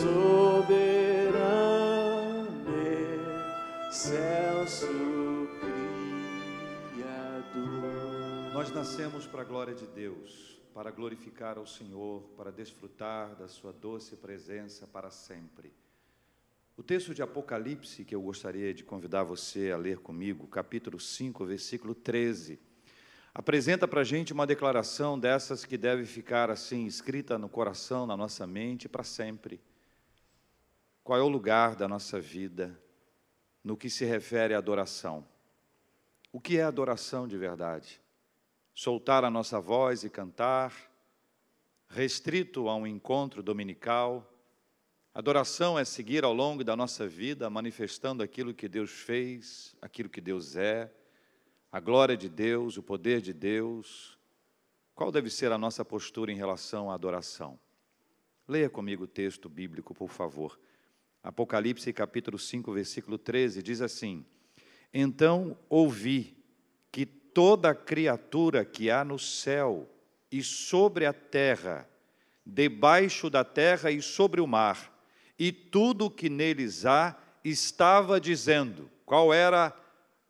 soberano, excelso Criador. Nós nascemos para a glória de Deus, para glorificar ao Senhor, para desfrutar da Sua doce presença para sempre. O texto de Apocalipse que eu gostaria de convidar você a ler comigo, capítulo 5, versículo 13, apresenta para a gente uma declaração dessas que deve ficar assim, escrita no coração, na nossa mente, para sempre. Qual é o lugar da nossa vida no que se refere à adoração? O que é adoração de verdade? Soltar a nossa voz e cantar, restrito a um encontro dominical, Adoração é seguir ao longo da nossa vida manifestando aquilo que Deus fez, aquilo que Deus é, a glória de Deus, o poder de Deus. Qual deve ser a nossa postura em relação à adoração? Leia comigo o texto bíblico, por favor. Apocalipse capítulo 5, versículo 13 diz assim: Então ouvi que toda criatura que há no céu e sobre a terra, debaixo da terra e sobre o mar, e tudo o que neles há estava dizendo. Qual era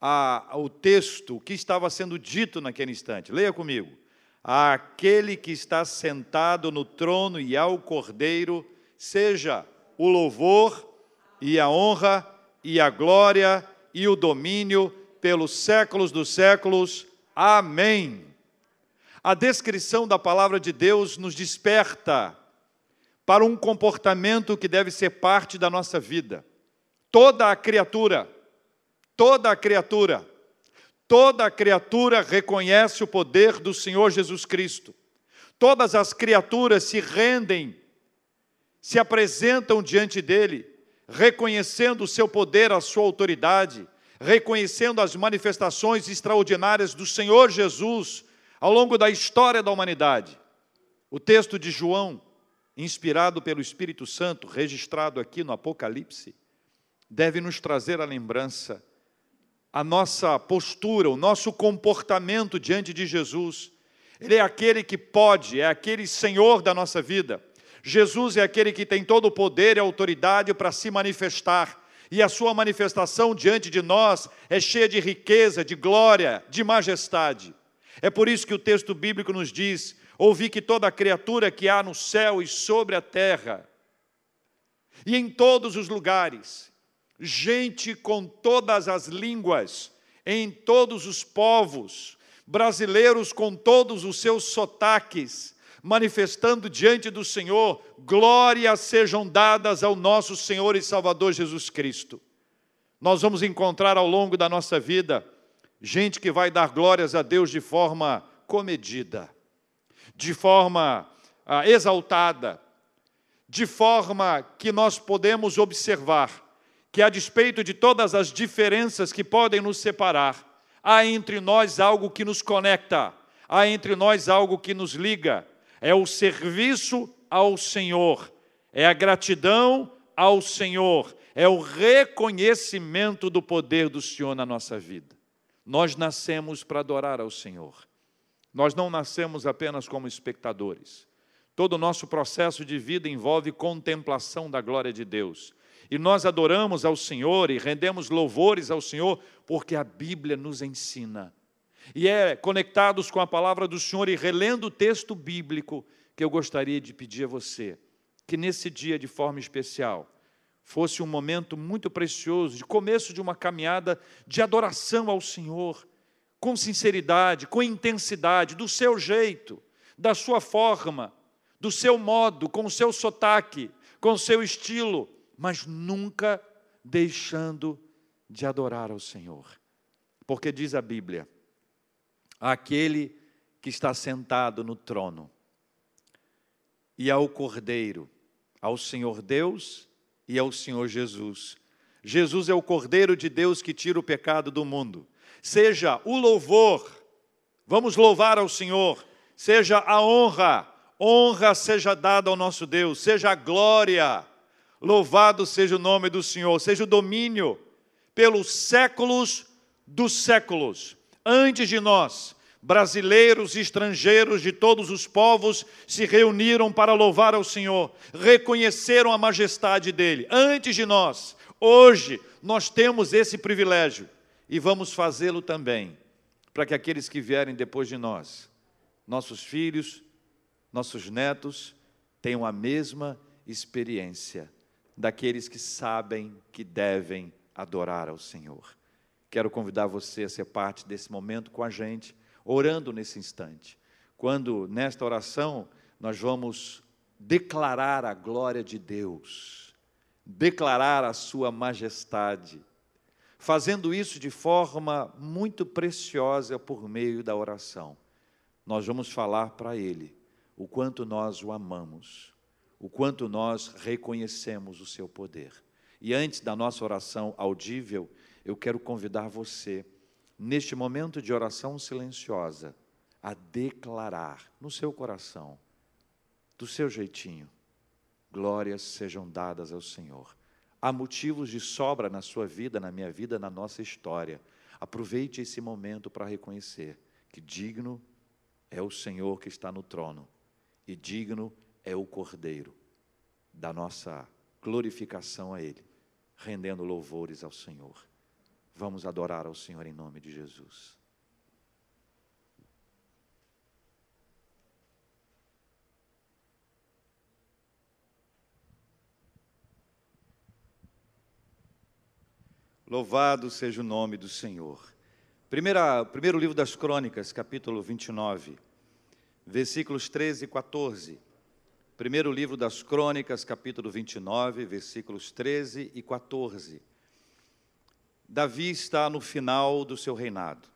a, o texto, o que estava sendo dito naquele instante? Leia comigo. Aquele que está sentado no trono e ao cordeiro, seja o louvor e a honra e a glória e o domínio pelos séculos dos séculos. Amém. A descrição da palavra de Deus nos desperta para um comportamento que deve ser parte da nossa vida. Toda a criatura, toda a criatura, toda a criatura reconhece o poder do Senhor Jesus Cristo. Todas as criaturas se rendem, se apresentam diante dele, reconhecendo o seu poder, a sua autoridade, reconhecendo as manifestações extraordinárias do Senhor Jesus ao longo da história da humanidade. O texto de João inspirado pelo Espírito Santo, registrado aqui no Apocalipse, deve nos trazer a lembrança a nossa postura, o nosso comportamento diante de Jesus. Ele é aquele que pode, é aquele Senhor da nossa vida. Jesus é aquele que tem todo o poder e autoridade para se manifestar, e a sua manifestação diante de nós é cheia de riqueza, de glória, de majestade. É por isso que o texto bíblico nos diz ouvi que toda criatura que há no céu e sobre a terra, e em todos os lugares, gente com todas as línguas, em todos os povos, brasileiros com todos os seus sotaques, manifestando diante do Senhor, glórias sejam dadas ao nosso Senhor e Salvador Jesus Cristo. Nós vamos encontrar ao longo da nossa vida gente que vai dar glórias a Deus de forma comedida de forma ah, exaltada, de forma que nós podemos observar que, a despeito de todas as diferenças que podem nos separar, há entre nós algo que nos conecta, há entre nós algo que nos liga, é o serviço ao Senhor, é a gratidão ao Senhor, é o reconhecimento do poder do Senhor na nossa vida. Nós nascemos para adorar ao Senhor. Nós não nascemos apenas como espectadores. Todo o nosso processo de vida envolve contemplação da glória de Deus. E nós adoramos ao Senhor e rendemos louvores ao Senhor porque a Bíblia nos ensina. E é conectados com a palavra do Senhor e relendo o texto bíblico que eu gostaria de pedir a você que nesse dia de forma especial fosse um momento muito precioso de começo de uma caminhada de adoração ao Senhor com sinceridade, com intensidade, do seu jeito, da sua forma, do seu modo, com o seu sotaque, com o seu estilo, mas nunca deixando de adorar ao Senhor. Porque diz a Bíblia: aquele que está sentado no trono, e ao Cordeiro, ao Senhor Deus e ao Senhor Jesus. Jesus é o Cordeiro de Deus que tira o pecado do mundo. Seja o louvor, vamos louvar ao Senhor, seja a honra, honra seja dada ao nosso Deus, seja a glória, louvado seja o nome do Senhor, seja o domínio pelos séculos dos séculos. Antes de nós, Brasileiros e estrangeiros de todos os povos se reuniram para louvar ao Senhor, reconheceram a majestade dele. Antes de nós, hoje, nós temos esse privilégio e vamos fazê-lo também, para que aqueles que vierem depois de nós, nossos filhos, nossos netos, tenham a mesma experiência daqueles que sabem que devem adorar ao Senhor. Quero convidar você a ser parte desse momento com a gente, orando nesse instante. Quando nesta oração nós vamos declarar a glória de Deus, declarar a sua majestade, fazendo isso de forma muito preciosa por meio da oração. Nós vamos falar para Ele o quanto nós o amamos, o quanto nós reconhecemos o seu poder. E antes da nossa oração audível, eu quero convidar você, neste momento de oração silenciosa, a declarar no seu coração, do seu jeitinho, glórias sejam dadas ao Senhor. Há motivos de sobra na sua vida, na minha vida, na nossa história. Aproveite esse momento para reconhecer que digno é o Senhor que está no trono e digno é o Cordeiro da nossa glorificação a Ele, rendendo louvores ao Senhor. Vamos adorar ao Senhor em nome de Jesus. Louvado seja o nome do Senhor. Primeira, primeiro livro das Crônicas, capítulo 29, versículos 13 e 14. Primeiro livro das Crônicas, capítulo 29, versículos 13 e 14. Davi está no final do seu reinado.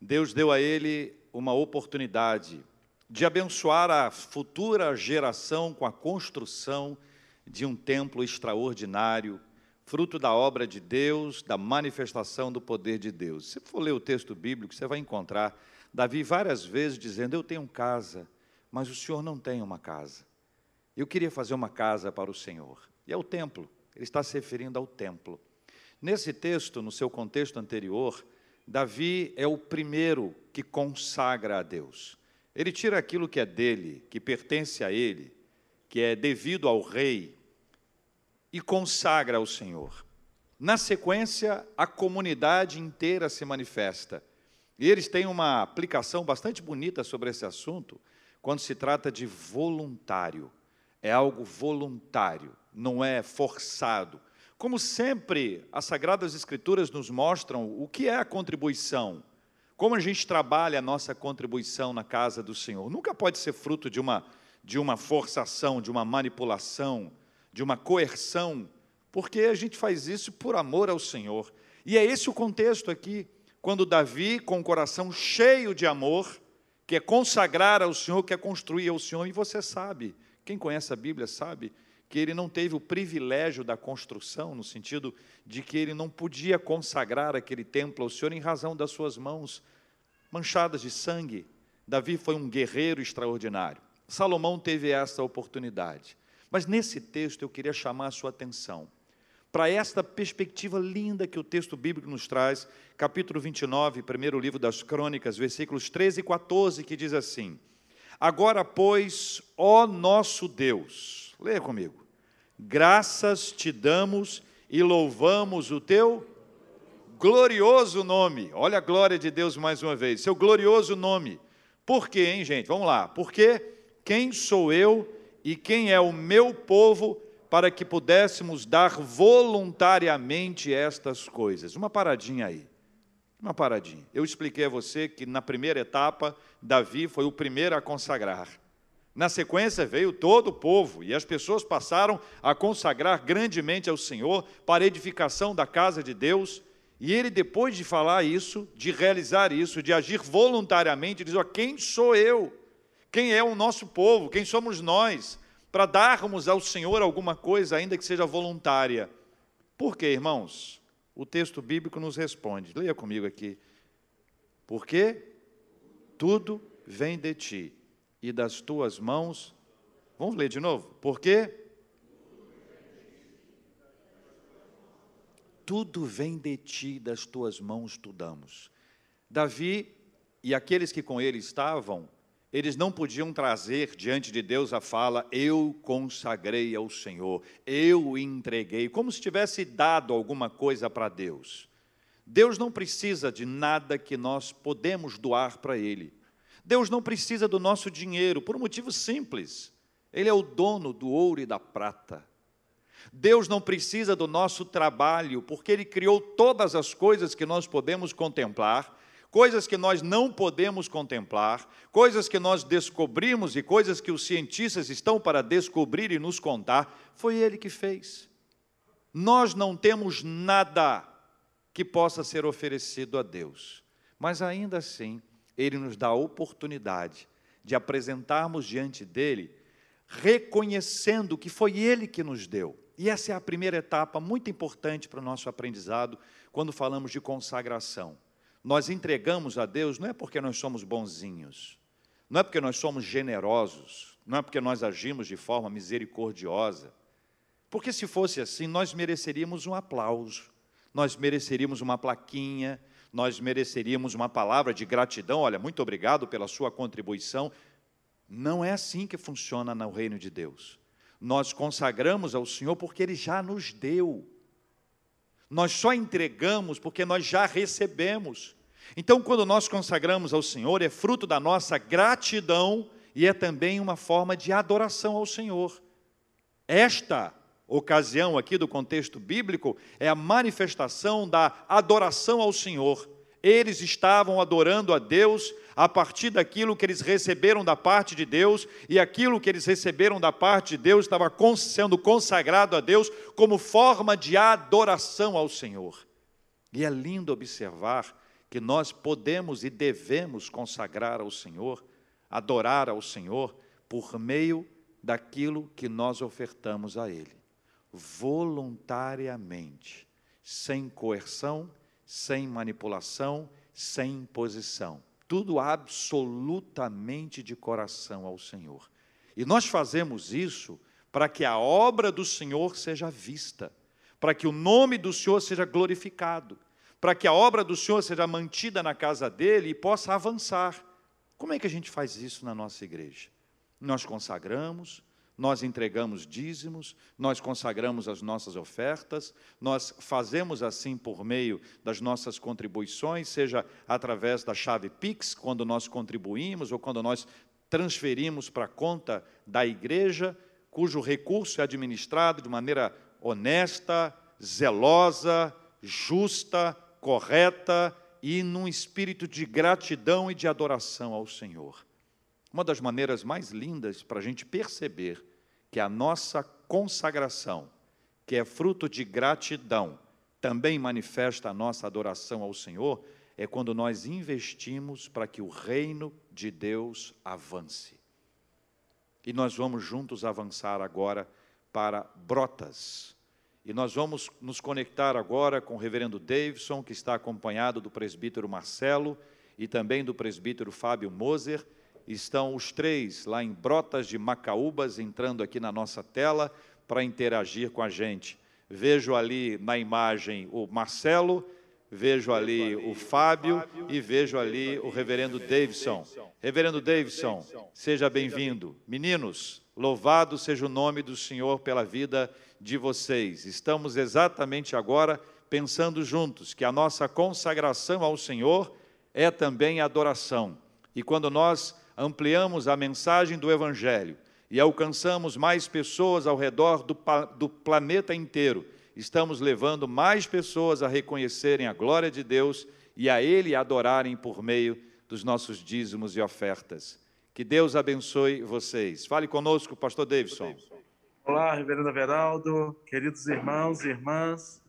Deus deu a ele uma oportunidade de abençoar a futura geração com a construção de um templo extraordinário, fruto da obra de Deus, da manifestação do poder de Deus. Se for ler o texto bíblico, você vai encontrar Davi várias vezes dizendo: Eu tenho casa, mas o Senhor não tem uma casa. Eu queria fazer uma casa para o Senhor. E é o templo, ele está se referindo ao templo. Nesse texto, no seu contexto anterior, Davi é o primeiro que consagra a Deus. Ele tira aquilo que é dele, que pertence a ele, que é devido ao rei, e consagra ao Senhor. Na sequência, a comunidade inteira se manifesta. E eles têm uma aplicação bastante bonita sobre esse assunto, quando se trata de voluntário. É algo voluntário, não é forçado como sempre, as Sagradas Escrituras nos mostram o que é a contribuição, como a gente trabalha a nossa contribuição na casa do Senhor. Nunca pode ser fruto de uma, de uma forçação, de uma manipulação, de uma coerção, porque a gente faz isso por amor ao Senhor. E é esse o contexto aqui, quando Davi, com o coração cheio de amor, quer consagrar ao Senhor, quer construir ao Senhor, e você sabe, quem conhece a Bíblia sabe, que ele não teve o privilégio da construção, no sentido de que ele não podia consagrar aquele templo ao Senhor em razão das suas mãos manchadas de sangue. Davi foi um guerreiro extraordinário. Salomão teve essa oportunidade. Mas nesse texto eu queria chamar a sua atenção para esta perspectiva linda que o texto bíblico nos traz, capítulo 29, primeiro livro das Crônicas, versículos 13 e 14, que diz assim: Agora, pois, ó nosso Deus, leia comigo graças te damos e louvamos o teu glorioso nome. Olha a glória de Deus mais uma vez, seu glorioso nome. Por quê, hein, gente? Vamos lá. Porque quem sou eu e quem é o meu povo para que pudéssemos dar voluntariamente estas coisas? Uma paradinha aí. Uma paradinha. Eu expliquei a você que na primeira etapa, Davi foi o primeiro a consagrar. Na sequência veio todo o povo, e as pessoas passaram a consagrar grandemente ao Senhor para a edificação da casa de Deus. E ele, depois de falar isso, de realizar isso, de agir voluntariamente, diz: Quem sou eu? Quem é o nosso povo? Quem somos nós? Para darmos ao Senhor alguma coisa, ainda que seja voluntária. Por quê, irmãos? O texto bíblico nos responde. Leia comigo aqui. Porque tudo vem de ti e das tuas mãos. Vamos ler de novo. Por quê? Tudo vem de ti, das tuas mãos tu damos. Davi e aqueles que com ele estavam, eles não podiam trazer diante de Deus a fala: Eu consagrei ao Senhor, eu entreguei, como se tivesse dado alguma coisa para Deus. Deus não precisa de nada que nós podemos doar para Ele. Deus não precisa do nosso dinheiro, por um motivo simples: Ele é o dono do ouro e da prata. Deus não precisa do nosso trabalho, porque Ele criou todas as coisas que nós podemos contemplar, coisas que nós não podemos contemplar, coisas que nós descobrimos e coisas que os cientistas estão para descobrir e nos contar, foi Ele que fez. Nós não temos nada que possa ser oferecido a Deus, mas ainda assim, Ele nos dá a oportunidade de apresentarmos diante dEle, reconhecendo que foi Ele que nos deu e essa é a primeira etapa muito importante para o nosso aprendizado quando falamos de consagração. Nós entregamos a Deus não é porque nós somos bonzinhos, não é porque nós somos generosos, não é porque nós agimos de forma misericordiosa. Porque se fosse assim, nós mereceríamos um aplauso, nós mereceríamos uma plaquinha, nós mereceríamos uma palavra de gratidão. Olha, muito obrigado pela sua contribuição. Não é assim que funciona no reino de Deus nós consagramos ao Senhor porque Ele já nos deu. Nós só entregamos porque nós já recebemos. Então, quando nós consagramos ao Senhor, é fruto da nossa gratidão e é também uma forma de adoração ao Senhor. Esta ocasião aqui do contexto bíblico é a manifestação da adoração ao Senhor. Eles estavam adorando a Deus a partir daquilo que eles receberam da parte de Deus, e aquilo que eles receberam da parte de Deus estava sendo consagrado a Deus como forma de adoração ao Senhor. E é lindo observar que nós podemos e devemos consagrar ao Senhor, adorar ao Senhor, por meio daquilo que nós ofertamos a Ele, voluntariamente, sem coerção, sem manipulação, sem imposição tudo absolutamente de coração ao Senhor. E nós fazemos isso para que a obra do Senhor seja vista, para que o nome do Senhor seja glorificado, para que a obra do Senhor seja mantida na casa dele e possa avançar. Como é que a gente faz isso na nossa igreja? Nós consagramos, nós entregamos dízimos, nós consagramos as nossas ofertas, nós fazemos assim por meio das nossas contribuições, seja através da chave Pix, quando nós contribuímos ou quando nós transferimos para a conta da igreja, cujo recurso é administrado de maneira honesta, zelosa, justa, correta e num espírito de gratidão e de adoração ao Senhor. Uma das maneiras mais lindas para a gente perceber que a nossa consagração, que é fruto de gratidão, também manifesta a nossa adoração ao Senhor, é quando nós investimos para que o reino de Deus avance. E nós vamos juntos avançar agora para Brotas. E nós vamos nos conectar agora com o reverendo Davidson, que está acompanhado do presbítero Marcelo e também do presbítero Fábio Moser estão os três lá em Brotas de Macaúbas, entrando aqui na nossa tela para interagir com a gente. Vejo ali na imagem o Marcelo, vejo ali o Fábio e vejo ali o reverendo Davidson. Reverendo Davidson, seja bem-vindo. Meninos, louvado seja o nome do Senhor pela vida de vocês. Estamos exatamente agora pensando juntos que a nossa consagração ao Senhor é também adoração. E quando nós ampliamos a mensagem do Evangelho e alcançamos mais pessoas ao redor do, do planeta inteiro, estamos levando mais pessoas a reconhecerem a glória de Deus e a Ele adorarem por meio dos nossos dízimos e ofertas. Que Deus abençoe vocês. Fale conosco, Pastor Davidson. Olá, Reverendo Everaldo, queridos irmãos e irmãs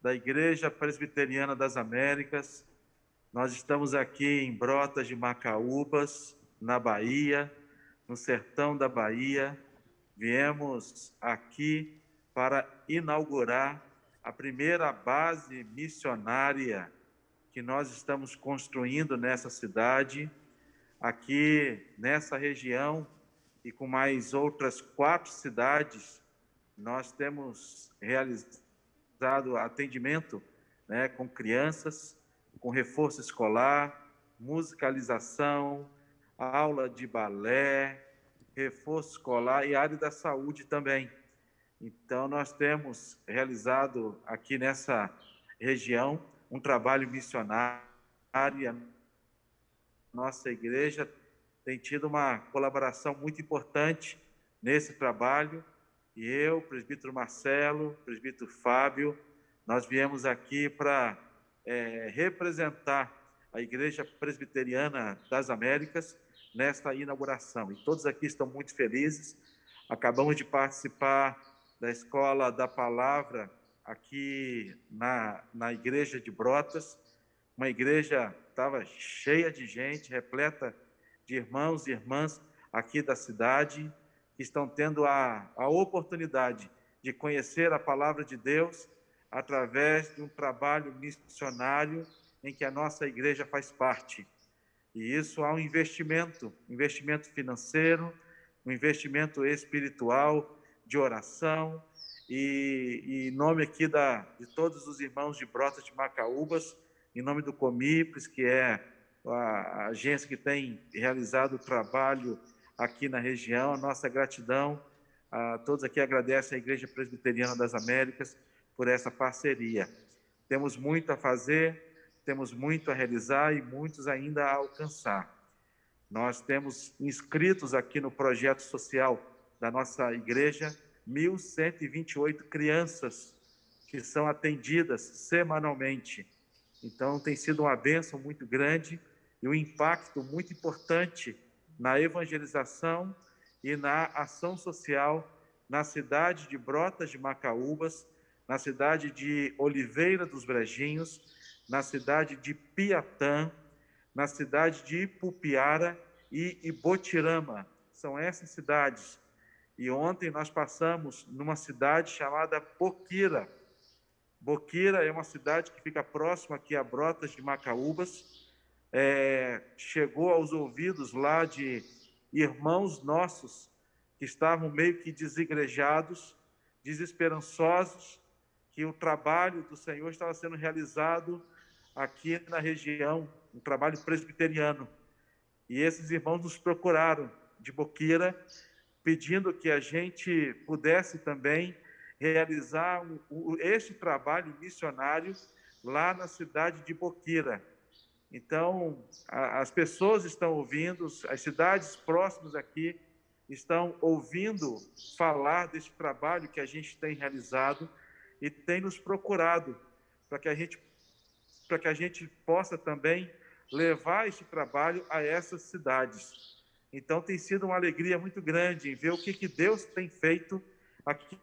da Igreja Presbiteriana das Américas. Nós estamos aqui em Brotas de Macaúbas, na Bahia, no sertão da Bahia. Viemos aqui para inaugurar a primeira base missionária que nós estamos construindo nessa cidade, aqui nessa região e com mais outras quatro cidades, nós temos realizado atendimento né, com crianças, com reforço escolar, musicalização, aula de balé, reforço escolar e área da saúde também. Então, nós temos realizado aqui nessa região um trabalho missionário. Nossa igreja tem tido uma colaboração muito importante nesse trabalho. E eu, presbítero Marcelo, presbítero Fábio, nós viemos aqui para é, representar a Igreja Presbiteriana das Américas nesta inauguração. E todos aqui estão muito felizes. Acabamos de participar da Escola da Palavra aqui na, na Igreja de Brotas. Uma igreja estava cheia de gente, repleta de irmãos e irmãs aqui da cidade, que estão tendo a, a oportunidade de conhecer a palavra de Deus através de um trabalho missionário em que a nossa igreja faz parte. E isso há um investimento, investimento financeiro, um investimento espiritual, de oração, e, em nome aqui da, de todos os irmãos de Brotas de Macaúbas, em nome do Comipres, que é a agência que tem realizado o trabalho aqui na região, a nossa gratidão a todos aqui agradecem a Igreja Presbiteriana das Américas por essa parceria. Temos muito a fazer, temos muito a realizar e muitos ainda a alcançar. Nós temos inscritos aqui no projeto social da nossa igreja 1.128 crianças que são atendidas semanalmente. Então, tem sido uma bênção muito grande e um impacto muito importante na evangelização e na ação social na cidade de Brotas de Macaúbas, na cidade de Oliveira dos Brejinhos, na cidade de Piatã, na cidade de Ipupiara e Ibotirama. São essas cidades. E ontem nós passamos numa cidade chamada Boquira. Boquira é uma cidade que fica próxima aqui a Brotas de Macaúbas. É, chegou aos ouvidos lá de irmãos nossos que estavam meio que desigrejados, desesperançosos, que o trabalho do Senhor estava sendo realizado aqui na região, um trabalho presbiteriano. E esses irmãos nos procuraram de Boqueira, pedindo que a gente pudesse também realizar este trabalho missionário lá na cidade de Boqueira. Então, as pessoas estão ouvindo, as cidades próximas aqui estão ouvindo falar desse trabalho que a gente tem realizado e tem nos procurado para que a gente para que a gente possa também levar esse trabalho a essas cidades. Então tem sido uma alegria muito grande em ver o que, que Deus tem feito aqui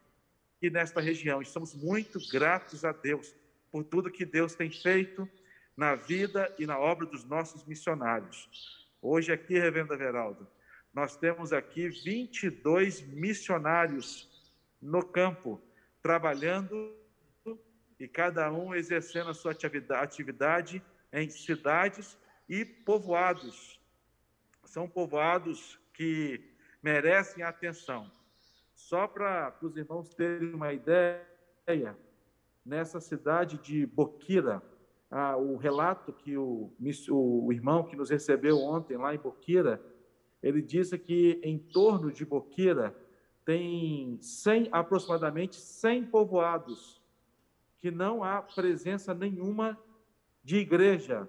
nesta região. Estamos muito gratos a Deus por tudo que Deus tem feito na vida e na obra dos nossos missionários. Hoje aqui, Reverendo Everaldo, nós temos aqui 22 missionários no campo, trabalhando e cada um exercendo a sua atividade em cidades e povoados. São povoados que merecem atenção. Só para os irmãos terem uma ideia, nessa cidade de Boquira, ah, o relato que o, o irmão que nos recebeu ontem lá em Boquira, ele disse que em torno de Boquira tem 100, aproximadamente 100 povoados que não há presença nenhuma de igreja,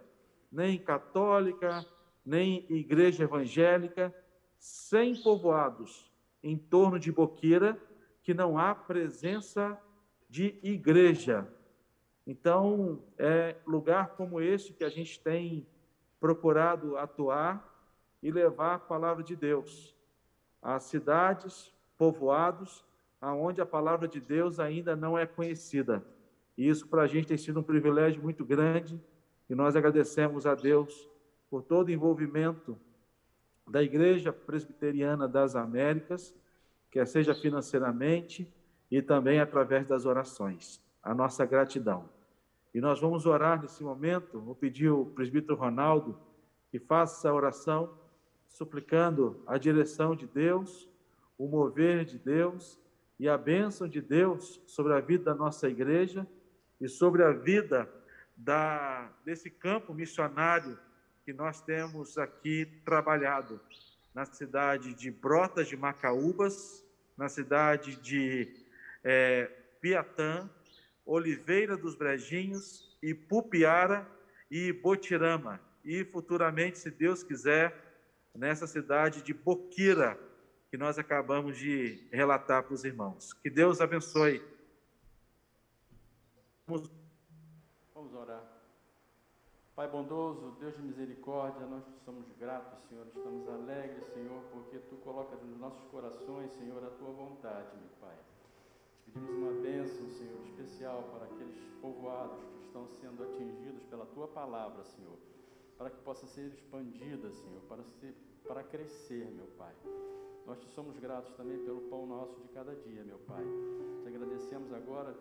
nem católica, nem igreja evangélica, 100 povoados em torno de Boqueira que não há presença de igreja. Então, é lugar como este que a gente tem procurado atuar e levar a palavra de Deus às cidades, povoados, aonde a palavra de Deus ainda não é conhecida. E isso para a gente tem sido um privilégio muito grande e nós agradecemos a Deus por todo o envolvimento da Igreja Presbiteriana das Américas, quer seja financeiramente e também através das orações. A nossa gratidão. E nós vamos orar nesse momento, vou pedir ao presbítero Ronaldo que faça essa oração, suplicando a direção de Deus, o mover de Deus e a bênção de Deus sobre a vida da nossa igreja e sobre a vida da, desse campo missionário que nós temos aqui trabalhado na cidade de Brotas de Macaúbas, na cidade de é, Piatã, Oliveira dos Brejinhos, Ipupiara e Botirama. E futuramente, se Deus quiser, nessa cidade de Boquira, que nós acabamos de relatar para os irmãos. Que Deus abençoe. Vamos, Vamos orar. Pai bondoso, Deus de misericórdia, nós somos gratos, Senhor, estamos alegres, Senhor, porque Tu colocas nos nossos corações, Senhor, a Tua vontade, meu Pai. Pedimos uma bênção, Senhor, especial para aqueles povoados que estão sendo atingidos pela Tua palavra, Senhor, para que possa ser expandida, Senhor, para, ser, para crescer, meu Pai. Nós te somos gratos também pelo pão nosso de cada dia, meu Pai. Te agradecemos agora,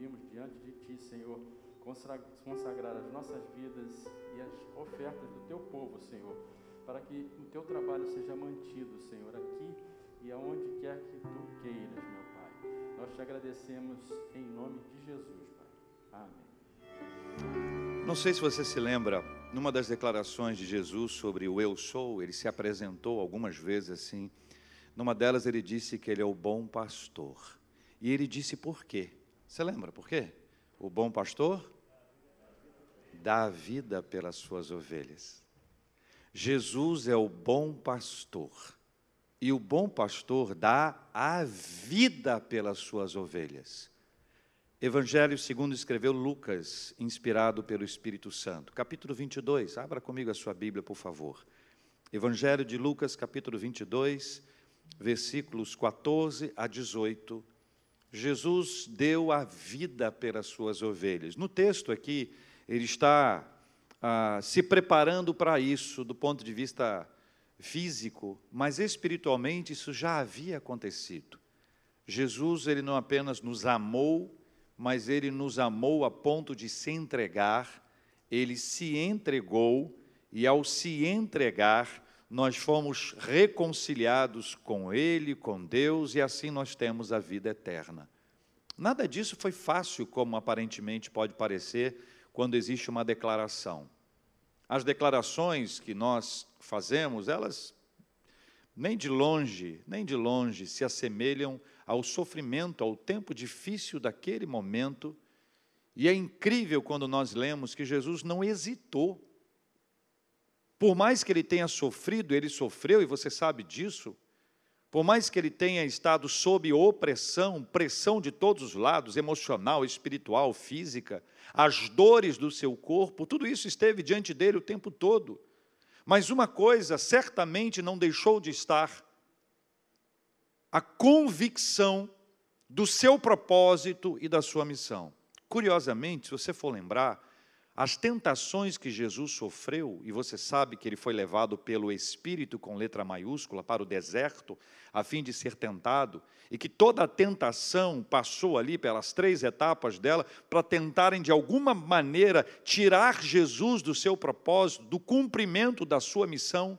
vimos diante de Ti, Senhor consagrar as nossas vidas e as ofertas do teu povo, Senhor, para que o teu trabalho seja mantido, Senhor, aqui e aonde quer que tu queiras, meu Pai. Nós te agradecemos em nome de Jesus, Pai. Amém. Não sei se você se lembra, numa das declarações de Jesus sobre o eu sou, ele se apresentou algumas vezes assim. Numa delas ele disse que ele é o bom pastor. E ele disse por quê? Você lembra por quê? O bom pastor dá a vida pelas suas ovelhas. Jesus é o bom pastor. E o bom pastor dá a vida pelas suas ovelhas. Evangelho segundo escreveu Lucas, inspirado pelo Espírito Santo. Capítulo 22, abra comigo a sua Bíblia, por favor. Evangelho de Lucas, capítulo 22, versículos 14 a 18. Jesus deu a vida pelas suas ovelhas. No texto aqui, ele está ah, se preparando para isso do ponto de vista físico, mas espiritualmente isso já havia acontecido. Jesus, ele não apenas nos amou, mas ele nos amou a ponto de se entregar, ele se entregou, e ao se entregar, nós fomos reconciliados com Ele, com Deus, e assim nós temos a vida eterna. Nada disso foi fácil, como aparentemente pode parecer, quando existe uma declaração. As declarações que nós fazemos, elas nem de longe, nem de longe se assemelham ao sofrimento, ao tempo difícil daquele momento. E é incrível quando nós lemos que Jesus não hesitou. Por mais que ele tenha sofrido, ele sofreu, e você sabe disso, por mais que ele tenha estado sob opressão, pressão de todos os lados, emocional, espiritual, física, as dores do seu corpo, tudo isso esteve diante dele o tempo todo. Mas uma coisa certamente não deixou de estar: a convicção do seu propósito e da sua missão. Curiosamente, se você for lembrar, as tentações que Jesus sofreu, e você sabe que ele foi levado pelo Espírito com letra maiúscula para o deserto, a fim de ser tentado, e que toda a tentação passou ali pelas três etapas dela para tentarem de alguma maneira tirar Jesus do seu propósito, do cumprimento da sua missão,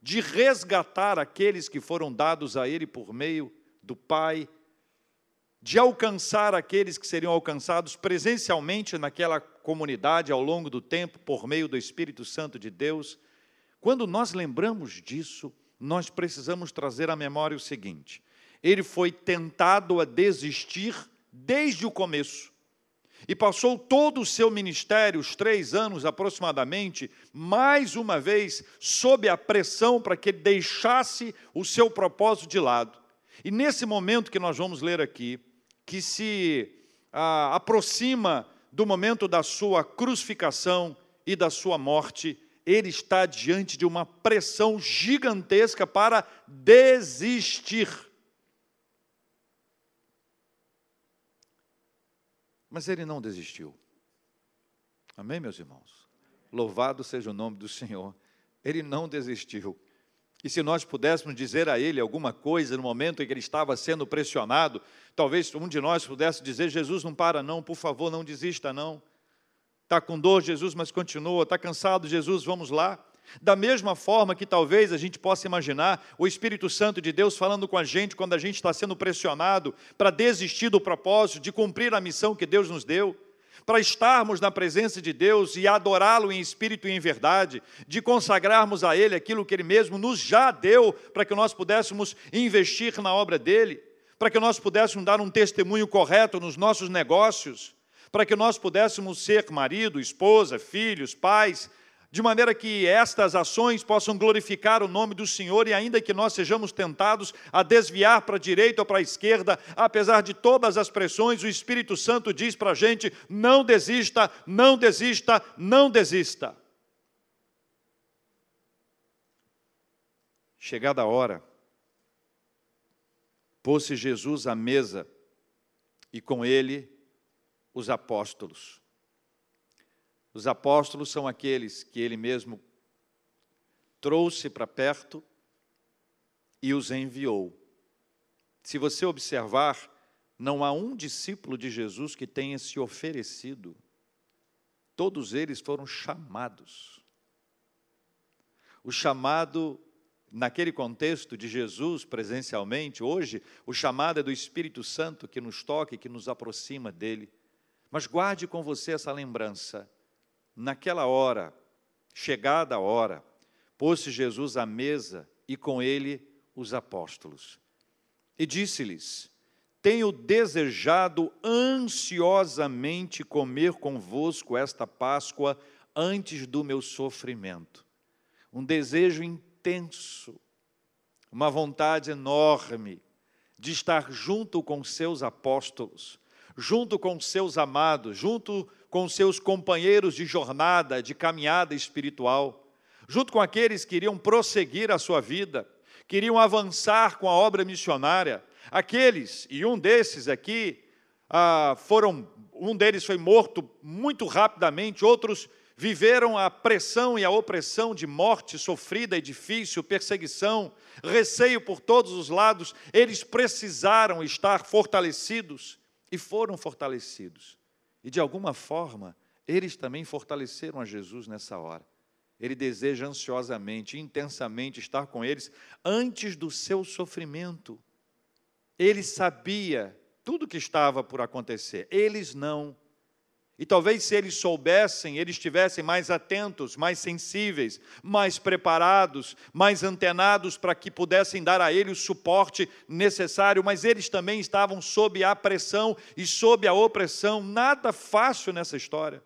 de resgatar aqueles que foram dados a ele por meio do Pai de alcançar aqueles que seriam alcançados presencialmente naquela comunidade ao longo do tempo por meio do Espírito Santo de Deus. Quando nós lembramos disso, nós precisamos trazer à memória o seguinte: ele foi tentado a desistir desde o começo. E passou todo o seu ministério, os três anos aproximadamente, mais uma vez, sob a pressão para que ele deixasse o seu propósito de lado. E nesse momento que nós vamos ler aqui, que se ah, aproxima do momento da sua crucificação e da sua morte, ele está diante de uma pressão gigantesca para desistir. Mas ele não desistiu. Amém, meus irmãos? Louvado seja o nome do Senhor. Ele não desistiu. E se nós pudéssemos dizer a ele alguma coisa no momento em que ele estava sendo pressionado, talvez um de nós pudesse dizer: Jesus, não para, não, por favor, não desista, não. Está com dor, Jesus, mas continua. Está cansado, Jesus, vamos lá. Da mesma forma que talvez a gente possa imaginar o Espírito Santo de Deus falando com a gente quando a gente está sendo pressionado para desistir do propósito, de cumprir a missão que Deus nos deu. Para estarmos na presença de Deus e adorá-lo em espírito e em verdade, de consagrarmos a Ele aquilo que Ele mesmo nos já deu, para que nós pudéssemos investir na obra dEle, para que nós pudéssemos dar um testemunho correto nos nossos negócios, para que nós pudéssemos ser marido, esposa, filhos, pais, de maneira que estas ações possam glorificar o nome do Senhor e ainda que nós sejamos tentados a desviar para a direita ou para a esquerda, apesar de todas as pressões, o Espírito Santo diz para a gente: não desista, não desista, não desista. Chegada a hora, pôs-se Jesus à mesa e com ele os apóstolos. Os apóstolos são aqueles que ele mesmo trouxe para perto e os enviou. Se você observar, não há um discípulo de Jesus que tenha se oferecido. Todos eles foram chamados. O chamado, naquele contexto de Jesus presencialmente, hoje, o chamado é do Espírito Santo que nos toca e que nos aproxima dele. Mas guarde com você essa lembrança Naquela hora, chegada a hora, pôs-se Jesus à mesa e com ele os apóstolos. E disse-lhes: Tenho desejado ansiosamente comer convosco esta Páscoa antes do meu sofrimento. Um desejo intenso, uma vontade enorme de estar junto com seus apóstolos, junto com seus amados, junto com seus companheiros de jornada, de caminhada espiritual, junto com aqueles que iriam prosseguir a sua vida, queriam avançar com a obra missionária. Aqueles, e um desses aqui, ah, foram, um deles foi morto muito rapidamente, outros viveram a pressão e a opressão de morte sofrida e difícil, perseguição, receio por todos os lados, eles precisaram estar fortalecidos e foram fortalecidos. E de alguma forma, eles também fortaleceram a Jesus nessa hora. Ele deseja ansiosamente, intensamente estar com eles antes do seu sofrimento. Ele sabia tudo que estava por acontecer, eles não. E talvez se eles soubessem, eles estivessem mais atentos, mais sensíveis, mais preparados, mais antenados para que pudessem dar a ele o suporte necessário, mas eles também estavam sob a pressão e sob a opressão. Nada fácil nessa história.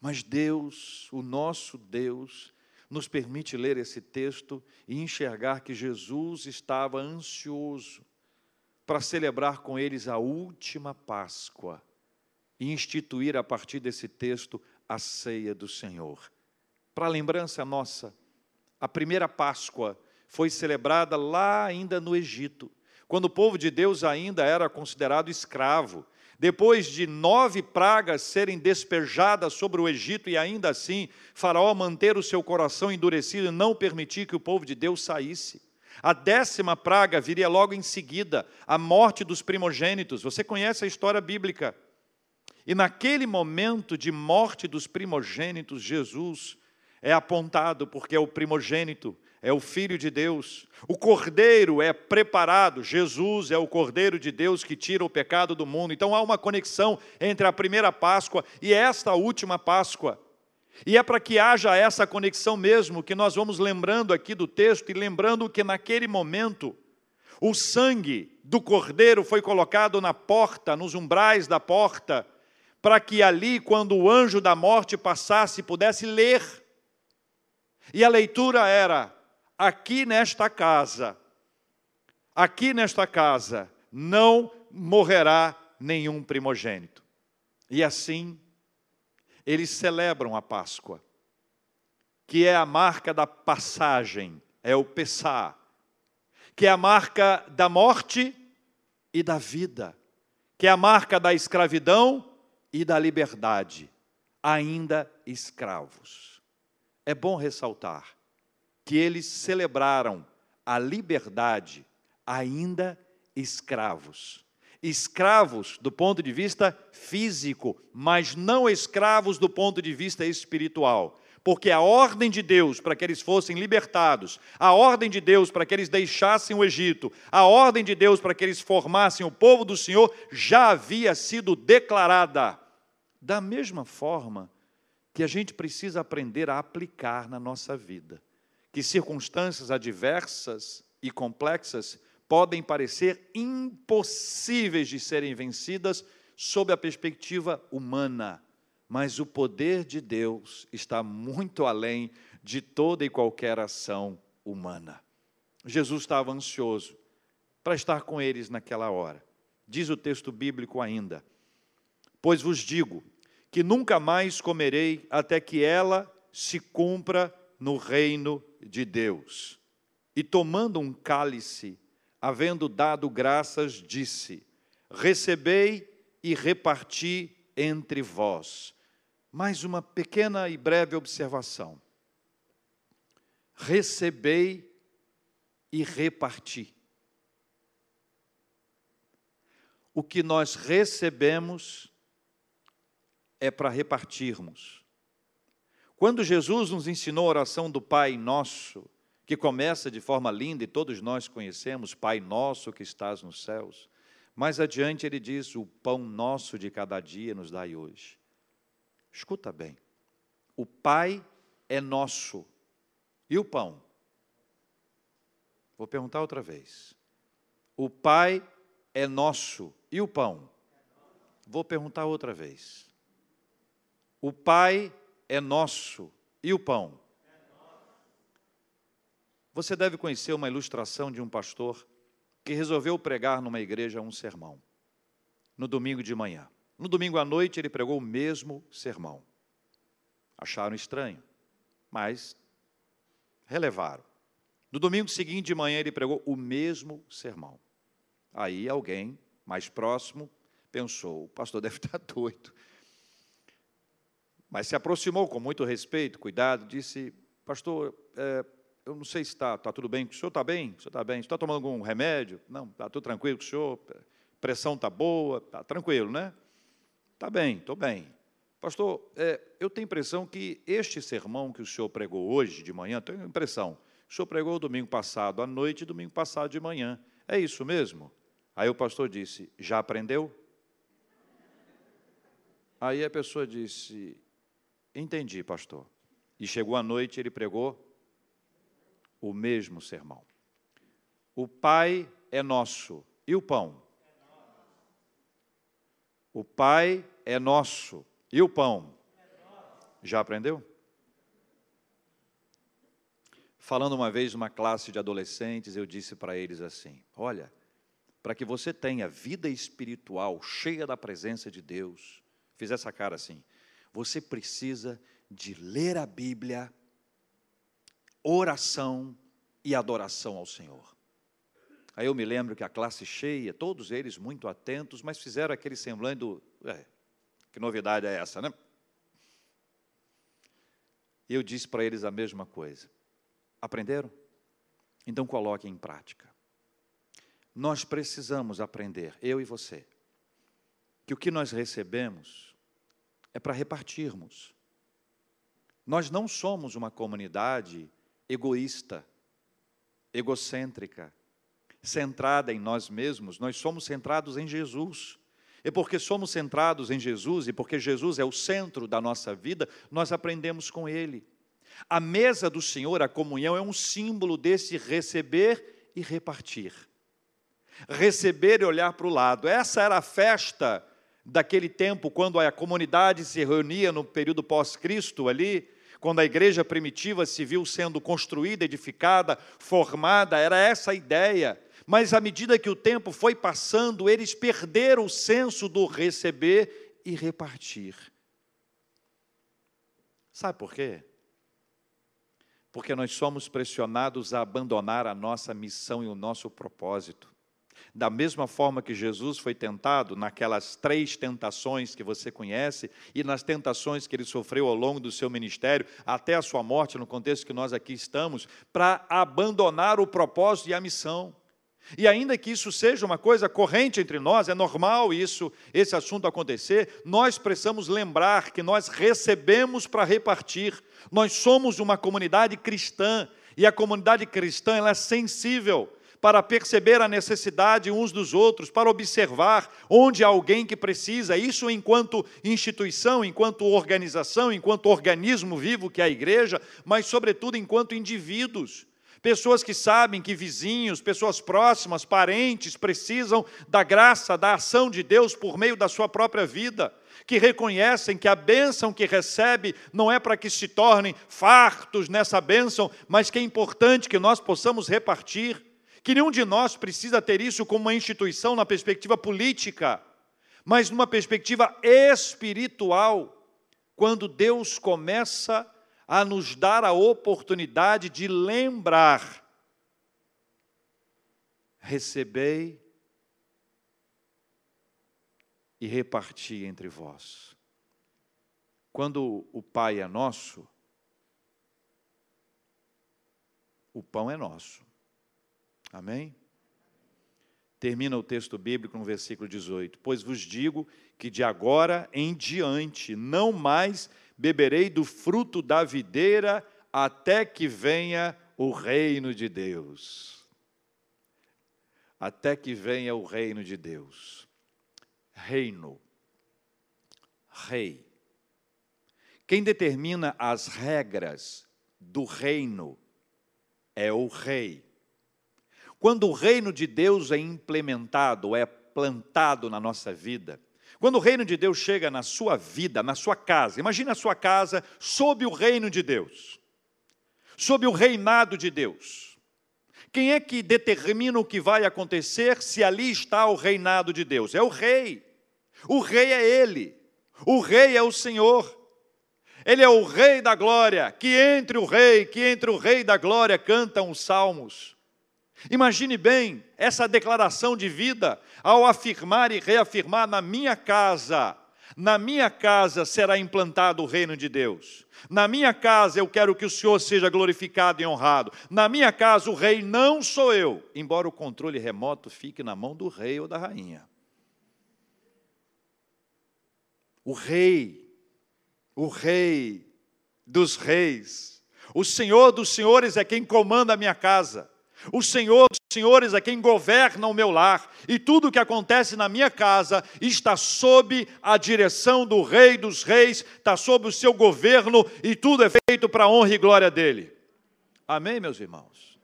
Mas Deus, o nosso Deus, nos permite ler esse texto e enxergar que Jesus estava ansioso para celebrar com eles a última Páscoa e instituir a partir desse texto a ceia do Senhor. Para lembrança nossa, a primeira Páscoa foi celebrada lá ainda no Egito, quando o povo de Deus ainda era considerado escravo. Depois de nove pragas serem despejadas sobre o Egito e ainda assim Faraó manter o seu coração endurecido e não permitir que o povo de Deus saísse. A décima praga viria logo em seguida, a morte dos primogênitos. Você conhece a história bíblica. E naquele momento de morte dos primogênitos, Jesus é apontado porque é o primogênito, é o Filho de Deus. O Cordeiro é preparado, Jesus é o Cordeiro de Deus que tira o pecado do mundo. Então há uma conexão entre a primeira Páscoa e esta última Páscoa. E é para que haja essa conexão mesmo que nós vamos lembrando aqui do texto e lembrando que naquele momento o sangue do Cordeiro foi colocado na porta, nos umbrais da porta para que ali, quando o anjo da morte passasse, pudesse ler. E a leitura era: aqui nesta casa, aqui nesta casa, não morrerá nenhum primogênito. E assim, eles celebram a Páscoa, que é a marca da passagem, é o Pessá, que é a marca da morte e da vida, que é a marca da escravidão e da liberdade, ainda escravos. É bom ressaltar que eles celebraram a liberdade ainda escravos. Escravos do ponto de vista físico, mas não escravos do ponto de vista espiritual porque a ordem de Deus para que eles fossem libertados, a ordem de Deus para que eles deixassem o Egito, a ordem de Deus para que eles formassem o povo do Senhor já havia sido declarada. Da mesma forma que a gente precisa aprender a aplicar na nossa vida, que circunstâncias adversas e complexas podem parecer impossíveis de serem vencidas sob a perspectiva humana, mas o poder de Deus está muito além de toda e qualquer ação humana. Jesus estava ansioso para estar com eles naquela hora. Diz o texto bíblico ainda: Pois vos digo que nunca mais comerei até que ela se cumpra no reino de Deus. E tomando um cálice, havendo dado graças, disse: Recebei e reparti entre vós. Mais uma pequena e breve observação. Recebei e reparti. O que nós recebemos é para repartirmos. Quando Jesus nos ensinou a oração do Pai Nosso, que começa de forma linda e todos nós conhecemos, Pai Nosso que estás nos céus, mais adiante ele diz: O pão nosso de cada dia nos dai hoje. Escuta bem, o Pai é nosso e o pão? Vou perguntar outra vez. O Pai é nosso e o pão? Vou perguntar outra vez. O Pai é nosso e o pão? Você deve conhecer uma ilustração de um pastor que resolveu pregar numa igreja um sermão, no domingo de manhã. No domingo à noite, ele pregou o mesmo sermão. Acharam estranho, mas relevaram. No domingo seguinte de manhã, ele pregou o mesmo sermão. Aí alguém mais próximo pensou: o pastor deve estar doido. Mas se aproximou com muito respeito, cuidado, disse: Pastor, é, eu não sei se está tá tudo bem, o senhor está bem? O senhor está bem? Está tomando algum remédio? Não, está tudo tranquilo com o senhor? Pressão está boa? Está tranquilo, né? Está bem, estou bem. Pastor, é, eu tenho impressão que este sermão que o senhor pregou hoje de manhã, tenho impressão, o senhor pregou domingo passado à noite e domingo passado de manhã. É isso mesmo? Aí o pastor disse: Já aprendeu? Aí a pessoa disse: Entendi, pastor. E chegou à noite, ele pregou o mesmo sermão. O Pai é nosso. E o pão? O Pai é nosso. E o pão? Já aprendeu? Falando uma vez numa classe de adolescentes, eu disse para eles assim: Olha, para que você tenha vida espiritual cheia da presença de Deus, fiz essa cara assim, você precisa de ler a Bíblia oração e adoração ao Senhor. Aí eu me lembro que a classe cheia, todos eles muito atentos, mas fizeram aquele semblante do. É, que novidade é essa, né? E eu disse para eles a mesma coisa. Aprenderam? Então coloquem em prática. Nós precisamos aprender, eu e você, que o que nós recebemos é para repartirmos. Nós não somos uma comunidade egoísta, egocêntrica, centrada em nós mesmos, nós somos centrados em Jesus. E porque somos centrados em Jesus e porque Jesus é o centro da nossa vida, nós aprendemos com Ele. A mesa do Senhor, a comunhão, é um símbolo desse receber e repartir. Receber e olhar para o lado. Essa era a festa daquele tempo, quando a comunidade se reunia no período pós-Cristo ali, quando a igreja primitiva se viu sendo construída, edificada, formada, era essa a ideia. Mas à medida que o tempo foi passando, eles perderam o senso do receber e repartir. Sabe por quê? Porque nós somos pressionados a abandonar a nossa missão e o nosso propósito. Da mesma forma que Jesus foi tentado naquelas três tentações que você conhece e nas tentações que ele sofreu ao longo do seu ministério, até a sua morte, no contexto que nós aqui estamos, para abandonar o propósito e a missão. E ainda que isso seja uma coisa corrente entre nós, é normal isso, esse assunto acontecer, nós precisamos lembrar que nós recebemos para repartir. Nós somos uma comunidade cristã e a comunidade cristã ela é sensível para perceber a necessidade uns dos outros, para observar onde há alguém que precisa, isso enquanto instituição, enquanto organização, enquanto organismo vivo que é a igreja, mas, sobretudo, enquanto indivíduos. Pessoas que sabem que vizinhos, pessoas próximas, parentes precisam da graça, da ação de Deus por meio da sua própria vida que reconhecem que a bênção que recebe não é para que se tornem fartos nessa bênção, mas que é importante que nós possamos repartir, que nenhum de nós precisa ter isso como uma instituição na perspectiva política, mas numa perspectiva espiritual, quando Deus começa a nos dar a oportunidade de lembrar: recebei e reparti entre vós. Quando o Pai é nosso, o pão é nosso. Amém? Termina o texto bíblico no versículo 18: Pois vos digo que de agora em diante não mais beberei do fruto da videira até que venha o reino de Deus. Até que venha o reino de Deus reino, rei. Quem determina as regras do reino é o rei. Quando o reino de Deus é implementado, é plantado na nossa vida, quando o reino de Deus chega na sua vida, na sua casa, imagine a sua casa sob o reino de Deus, sob o reinado de Deus. Quem é que determina o que vai acontecer se ali está o reinado de Deus? É o rei. O rei é ele. O rei é o Senhor. Ele é o rei da glória, que entre o rei, que entre o rei da glória cantam os salmos. Imagine bem essa declaração de vida ao afirmar e reafirmar na minha casa, na minha casa será implantado o reino de Deus. Na minha casa eu quero que o Senhor seja glorificado e honrado. Na minha casa o rei não sou eu, embora o controle remoto fique na mão do rei ou da rainha. o Rei, o Rei dos Reis, o Senhor dos Senhores é quem comanda a minha casa. O Senhor Senhores é quem governa o meu lar, e tudo o que acontece na minha casa está sob a direção do Rei dos Reis, está sob o seu governo, e tudo é feito para a honra e glória dele. Amém, meus irmãos?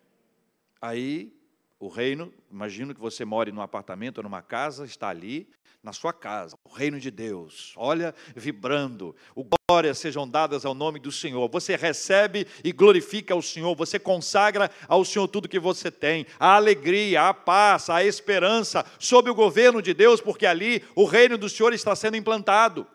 Aí, o reino, imagino que você more num apartamento ou numa casa, está ali, na sua casa, o reino de Deus, olha, vibrando, o glórias sejam dadas ao nome do Senhor. Você recebe e glorifica o Senhor, você consagra ao Senhor tudo que você tem, a alegria, a paz, a esperança, sob o governo de Deus, porque ali o reino do Senhor está sendo implantado.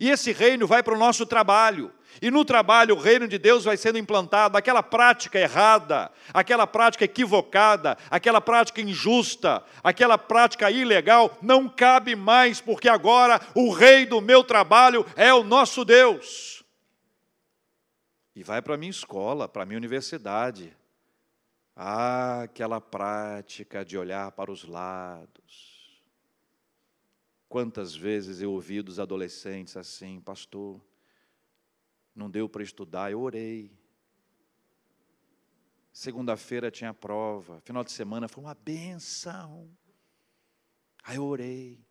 E esse reino vai para o nosso trabalho. E no trabalho, o reino de Deus vai sendo implantado, aquela prática errada, aquela prática equivocada, aquela prática injusta, aquela prática ilegal, não cabe mais, porque agora o rei do meu trabalho é o nosso Deus. E vai para a minha escola, para a minha universidade. Ah, aquela prática de olhar para os lados. Quantas vezes eu ouvi dos adolescentes assim, pastor, não deu para estudar, eu orei. Segunda-feira tinha prova, final de semana foi uma benção. Aí eu orei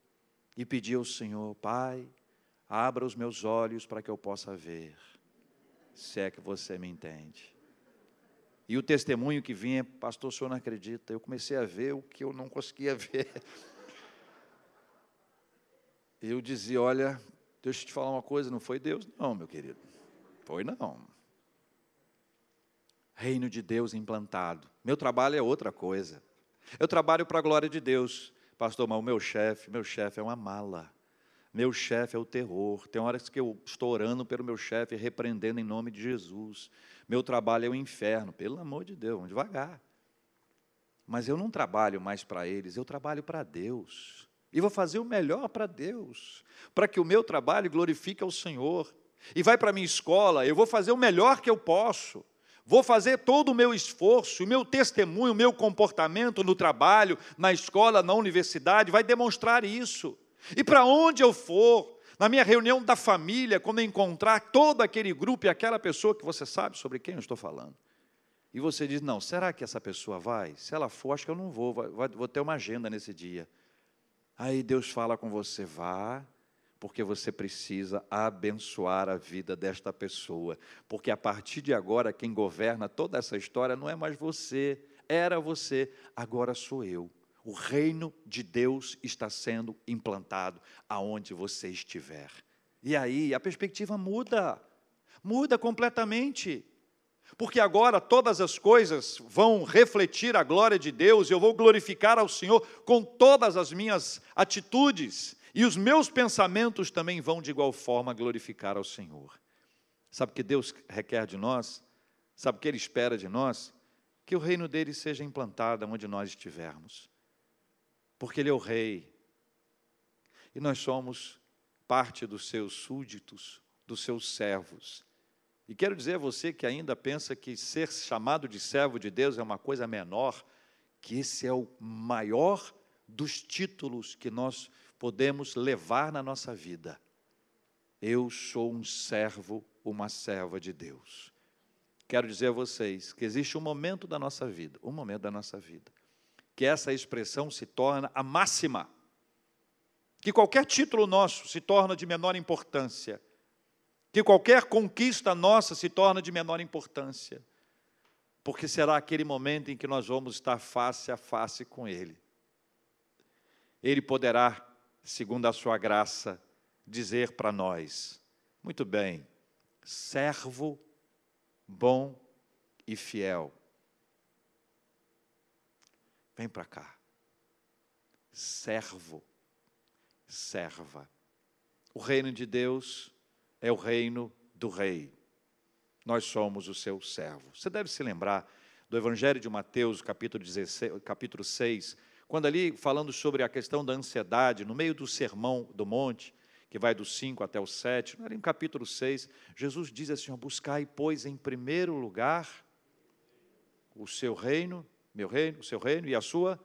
e pedi ao Senhor, Pai, abra os meus olhos para que eu possa ver, se é que você me entende. E o testemunho que vinha, pastor, o senhor não acredita, eu comecei a ver o que eu não conseguia ver. Eu dizia, olha, deixa eu te falar uma coisa, não foi Deus, não, meu querido. Foi não. Reino de Deus implantado. Meu trabalho é outra coisa. Eu trabalho para a glória de Deus. Pastor, mas o meu chefe, meu chefe é uma mala. Meu chefe é o terror. Tem horas que eu estou orando pelo meu chefe, repreendendo em nome de Jesus. Meu trabalho é o inferno. Pelo amor de Deus, devagar. Mas eu não trabalho mais para eles, eu trabalho para Deus. E vou fazer o melhor para Deus, para que o meu trabalho glorifique ao Senhor e vai para a minha escola, eu vou fazer o melhor que eu posso. Vou fazer todo o meu esforço, o meu testemunho, o meu comportamento no trabalho, na escola, na universidade, vai demonstrar isso. E para onde eu for, na minha reunião da família, quando eu encontrar todo aquele grupo e aquela pessoa que você sabe sobre quem eu estou falando, e você diz: Não, será que essa pessoa vai? Se ela for, acho que eu não vou, vou ter uma agenda nesse dia. Aí Deus fala com você: Vá, porque você precisa abençoar a vida desta pessoa. Porque a partir de agora, quem governa toda essa história não é mais você, era você, agora sou eu. O reino de Deus está sendo implantado aonde você estiver. E aí a perspectiva muda, muda completamente. Porque agora todas as coisas vão refletir a glória de Deus, eu vou glorificar ao Senhor com todas as minhas atitudes, e os meus pensamentos também vão de igual forma glorificar ao Senhor. Sabe o que Deus requer de nós? Sabe o que Ele espera de nós? Que o reino dele seja implantado onde nós estivermos porque Ele é o Rei. E nós somos parte dos seus súditos, dos seus servos. E quero dizer a você que ainda pensa que ser chamado de servo de Deus é uma coisa menor, que esse é o maior dos títulos que nós podemos levar na nossa vida. Eu sou um servo, uma serva de Deus. Quero dizer a vocês que existe um momento da nossa vida, um momento da nossa vida, que essa expressão se torna a máxima, que qualquer título nosso se torna de menor importância, que qualquer conquista nossa se torna de menor importância, porque será aquele momento em que nós vamos estar face a face com Ele. Ele poderá, segundo a sua graça, dizer para nós: muito bem, servo bom e fiel Vem para cá. Servo, serva. O reino de Deus é o reino do rei. Nós somos o seu servo. Você deve se lembrar do Evangelho de Mateus, capítulo, 16, capítulo 6, quando ali, falando sobre a questão da ansiedade, no meio do sermão do monte, que vai do 5 até o 7, ali no capítulo 6, Jesus diz assim: Buscai, pois, em primeiro lugar o seu reino meu reino, o seu reino e a sua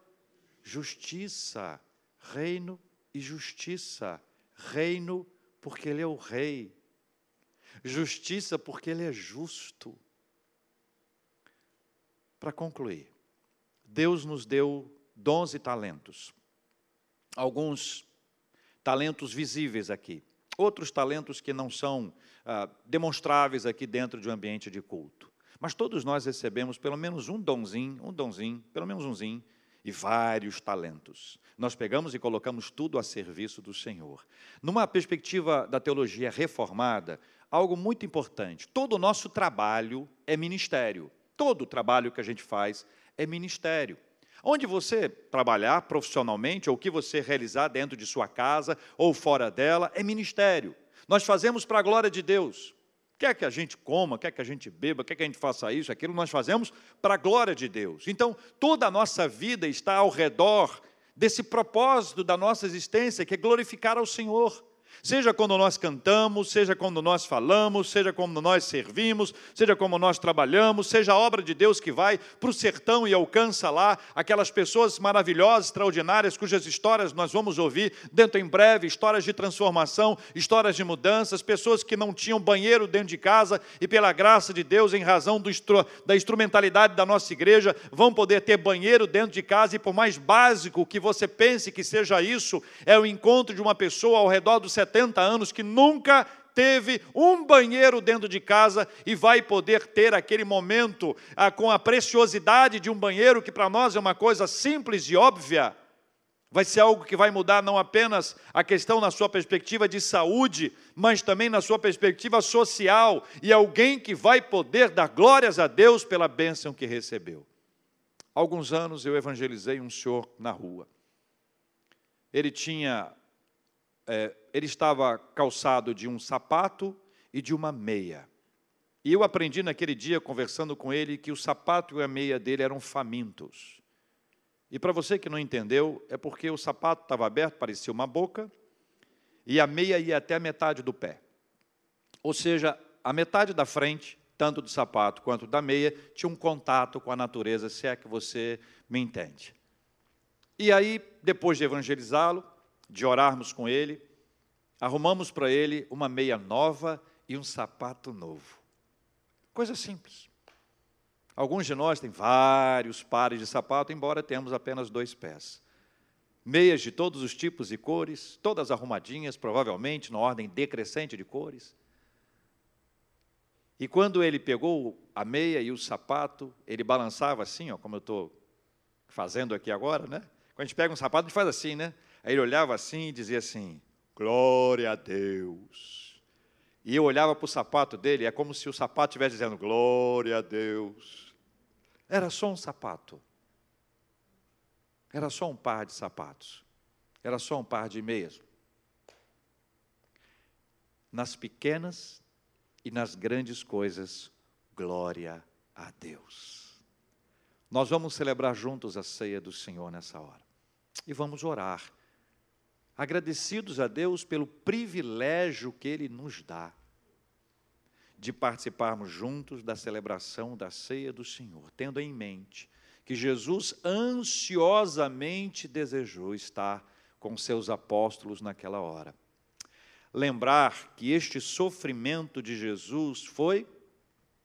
justiça. Reino e justiça. Reino porque ele é o rei. Justiça porque ele é justo. Para concluir, Deus nos deu dons e talentos. Alguns talentos visíveis aqui, outros talentos que não são ah, demonstráveis aqui dentro de um ambiente de culto. Mas todos nós recebemos pelo menos um donzinho, um donzinho, pelo menos umzinho, e vários talentos. Nós pegamos e colocamos tudo a serviço do Senhor. Numa perspectiva da teologia reformada, algo muito importante: todo o nosso trabalho é ministério. Todo o trabalho que a gente faz é ministério. Onde você trabalhar profissionalmente, ou o que você realizar dentro de sua casa ou fora dela, é ministério. Nós fazemos para a glória de Deus. Quer que a gente coma, quer que a gente beba, quer que a gente faça isso, aquilo, nós fazemos para a glória de Deus. Então, toda a nossa vida está ao redor desse propósito da nossa existência, que é glorificar ao Senhor. Seja quando nós cantamos, seja quando nós falamos, seja quando nós servimos, seja como nós trabalhamos, seja a obra de Deus que vai para o sertão e alcança lá aquelas pessoas maravilhosas, extraordinárias, cujas histórias nós vamos ouvir dentro em breve histórias de transformação, histórias de mudanças, pessoas que não tinham banheiro dentro de casa e, pela graça de Deus, em razão do, da instrumentalidade da nossa igreja, vão poder ter banheiro dentro de casa e, por mais básico que você pense que seja isso, é o encontro de uma pessoa ao redor do 70 70 anos que nunca teve um banheiro dentro de casa e vai poder ter aquele momento ah, com a preciosidade de um banheiro, que para nós é uma coisa simples e óbvia. Vai ser algo que vai mudar não apenas a questão na sua perspectiva de saúde, mas também na sua perspectiva social, e alguém que vai poder dar glórias a Deus pela bênção que recebeu. Há alguns anos eu evangelizei um senhor na rua. Ele tinha é, ele estava calçado de um sapato e de uma meia. E eu aprendi naquele dia, conversando com ele, que o sapato e a meia dele eram famintos. E para você que não entendeu, é porque o sapato estava aberto, parecia uma boca, e a meia ia até a metade do pé. Ou seja, a metade da frente, tanto do sapato quanto da meia, tinha um contato com a natureza, se é que você me entende. E aí, depois de evangelizá-lo, de orarmos com ele, arrumamos para ele uma meia nova e um sapato novo. Coisa simples. Alguns de nós têm vários pares de sapato, embora tenhamos apenas dois pés. Meias de todos os tipos e cores, todas arrumadinhas, provavelmente na ordem decrescente de cores. E quando ele pegou a meia e o sapato, ele balançava assim, ó, como eu estou fazendo aqui agora, né? Quando a gente pega um sapato, a gente faz assim, né? Aí ele olhava assim e dizia assim: Glória a Deus. E eu olhava para o sapato dele, é como se o sapato estivesse dizendo: Glória a Deus. Era só um sapato. Era só um par de sapatos. Era só um par de meias. Nas pequenas e nas grandes coisas, glória a Deus. Nós vamos celebrar juntos a ceia do Senhor nessa hora. E vamos orar, agradecidos a Deus pelo privilégio que Ele nos dá de participarmos juntos da celebração da ceia do Senhor, tendo em mente que Jesus ansiosamente desejou estar com seus apóstolos naquela hora lembrar que este sofrimento de Jesus foi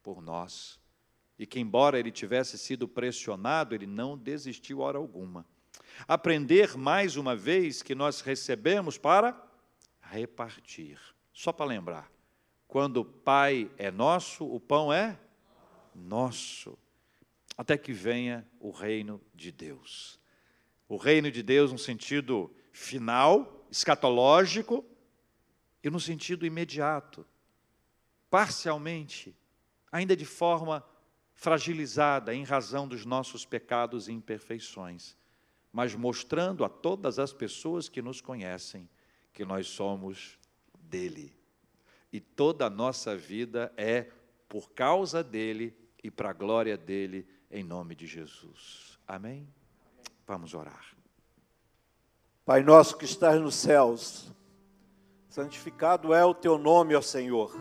por nós. E que, embora ele tivesse sido pressionado, ele não desistiu hora alguma. Aprender mais uma vez que nós recebemos para repartir. Só para lembrar: quando o Pai é nosso, o pão é nosso. Até que venha o reino de Deus. O reino de Deus, no sentido final, escatológico, e no sentido imediato, parcialmente, ainda de forma fragilizada em razão dos nossos pecados e imperfeições, mas mostrando a todas as pessoas que nos conhecem que nós somos dele. E toda a nossa vida é por causa dele e para a glória dele, em nome de Jesus. Amém? Vamos orar. Pai nosso que estás nos céus, Santificado é o teu nome, ó Senhor.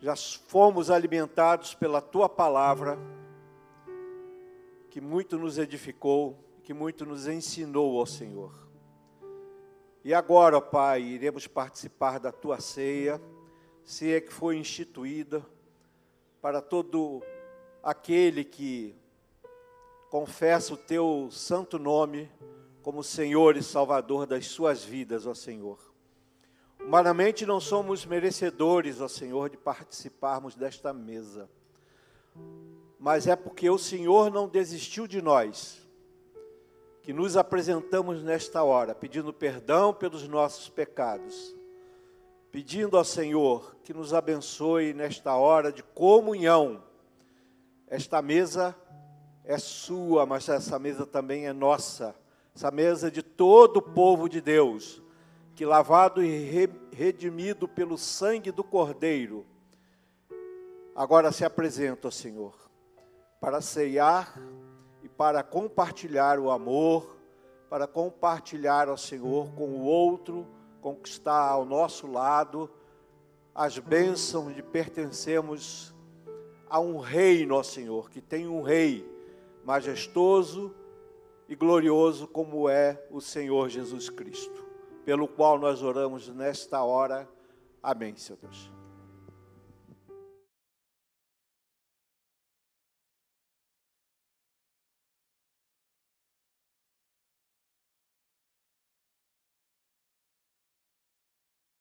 Já fomos alimentados pela tua palavra, que muito nos edificou, que muito nos ensinou, ó Senhor. E agora, ó Pai, iremos participar da tua ceia, ceia que foi instituída para todo aquele que confessa o teu santo nome como Senhor e Salvador das suas vidas, ó Senhor. Humanamente não somos merecedores, ó Senhor, de participarmos desta mesa, mas é porque o Senhor não desistiu de nós, que nos apresentamos nesta hora, pedindo perdão pelos nossos pecados, pedindo ao Senhor que nos abençoe nesta hora de comunhão. Esta mesa é sua, mas essa mesa também é nossa essa mesa de todo o povo de Deus, que lavado e redimido pelo sangue do Cordeiro, agora se apresenta ao Senhor, para ceiar e para compartilhar o amor, para compartilhar ao Senhor com o outro, conquistar ao nosso lado as bênçãos de pertencermos a um reino, ó Senhor, que tem um rei majestoso, e glorioso como é o Senhor Jesus Cristo, pelo qual nós oramos nesta hora. Amém, Senhor Deus.